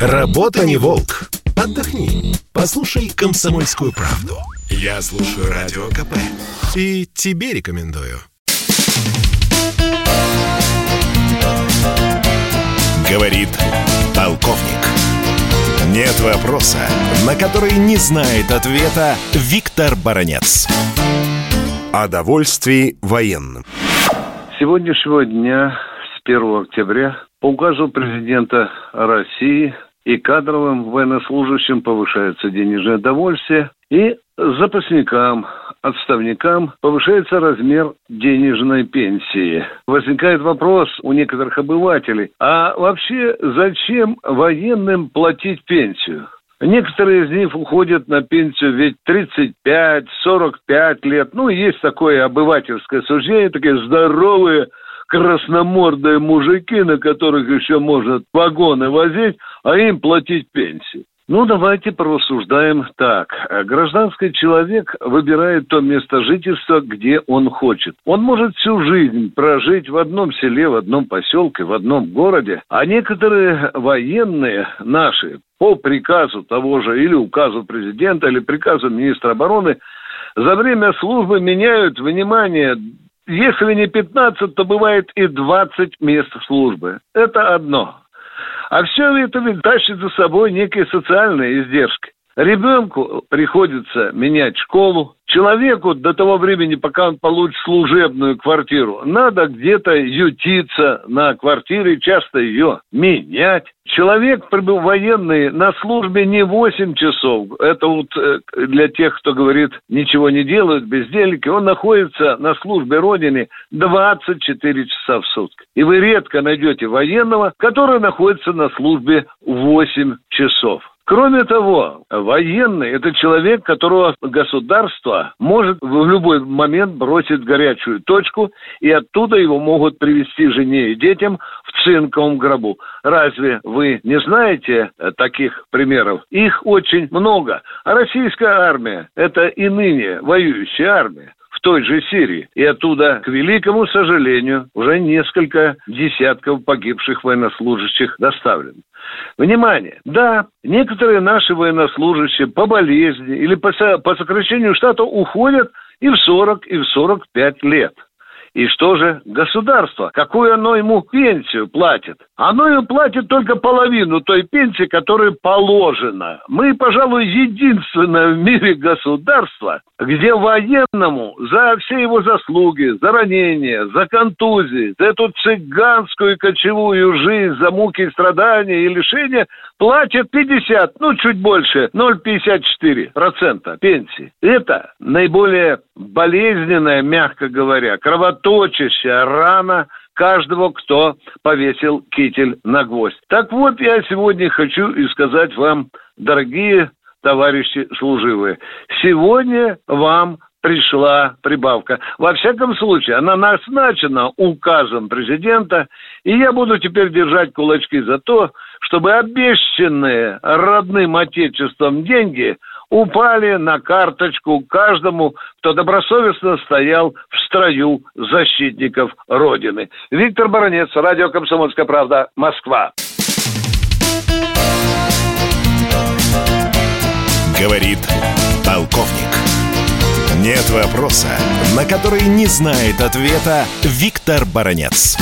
Работа не волк. Отдохни. Послушай комсомольскую правду. Я слушаю радио КП. И тебе рекомендую. Говорит полковник. Нет вопроса, на который не знает ответа Виктор Баранец. О довольствии военным. сегодняшнего дня, с 1 октября, по указу президента России и кадровым военнослужащим повышается денежное довольствие, и запасникам, отставникам повышается размер денежной пенсии. Возникает вопрос у некоторых обывателей, а вообще зачем военным платить пенсию? Некоторые из них уходят на пенсию ведь 35-45 лет. Ну, есть такое обывательское суждение, такие здоровые красномордые мужики, на которых еще можно вагоны возить, а им платить пенсию. Ну, давайте порассуждаем так. Гражданский человек выбирает то место жительства, где он хочет. Он может всю жизнь прожить в одном селе, в одном поселке, в одном городе, а некоторые военные наши по приказу того же или указу президента, или приказу министра обороны за время службы меняют, внимание, если не 15, то бывает и 20 мест службы. Это одно. А все это ведь тащит за собой некие социальные издержки. Ребенку приходится менять школу, Человеку до того времени, пока он получит служебную квартиру, надо где-то ютиться на квартире, часто ее менять. Человек военный на службе не 8 часов. Это вот э, для тех, кто говорит, ничего не делают, бездельники. Он находится на службе Родине 24 часа в сутки. И вы редко найдете военного, который находится на службе 8 часов. Кроме того, военный – это человек, которого государство может в любой момент бросить в горячую точку, и оттуда его могут привести жене и детям в цинковом гробу. Разве вы не знаете таких примеров? Их очень много. А российская армия – это и ныне воюющая армия той же Сирии. И оттуда, к великому сожалению, уже несколько десятков погибших военнослужащих доставлено. Внимание! Да, некоторые наши военнослужащие по болезни или по, по сокращению штата уходят и в 40, и в 45 лет. И что же государство? Какую оно ему пенсию платит? Оно ему платит только половину той пенсии, которая положена. Мы, пожалуй, единственное в мире государство, где военному за все его заслуги, за ранения, за контузии, за эту цыганскую кочевую жизнь, за муки и страдания и лишения платят 50, ну, чуть больше, 0,54% пенсии. Это наиболее болезненная, мягко говоря, кровоточащая рана каждого, кто повесил китель на гвоздь. Так вот, я сегодня хочу и сказать вам, дорогие товарищи служивые, сегодня вам пришла прибавка. Во всяком случае, она назначена указом президента, и я буду теперь держать кулачки за то, чтобы обещанные родным отечеством деньги упали на карточку каждому, кто добросовестно стоял в строю защитников Родины. Виктор Баранец, радио «Комсомольская правда», Москва. Говорит полковник. Нет вопроса, на который не знает ответа Виктор Баранец.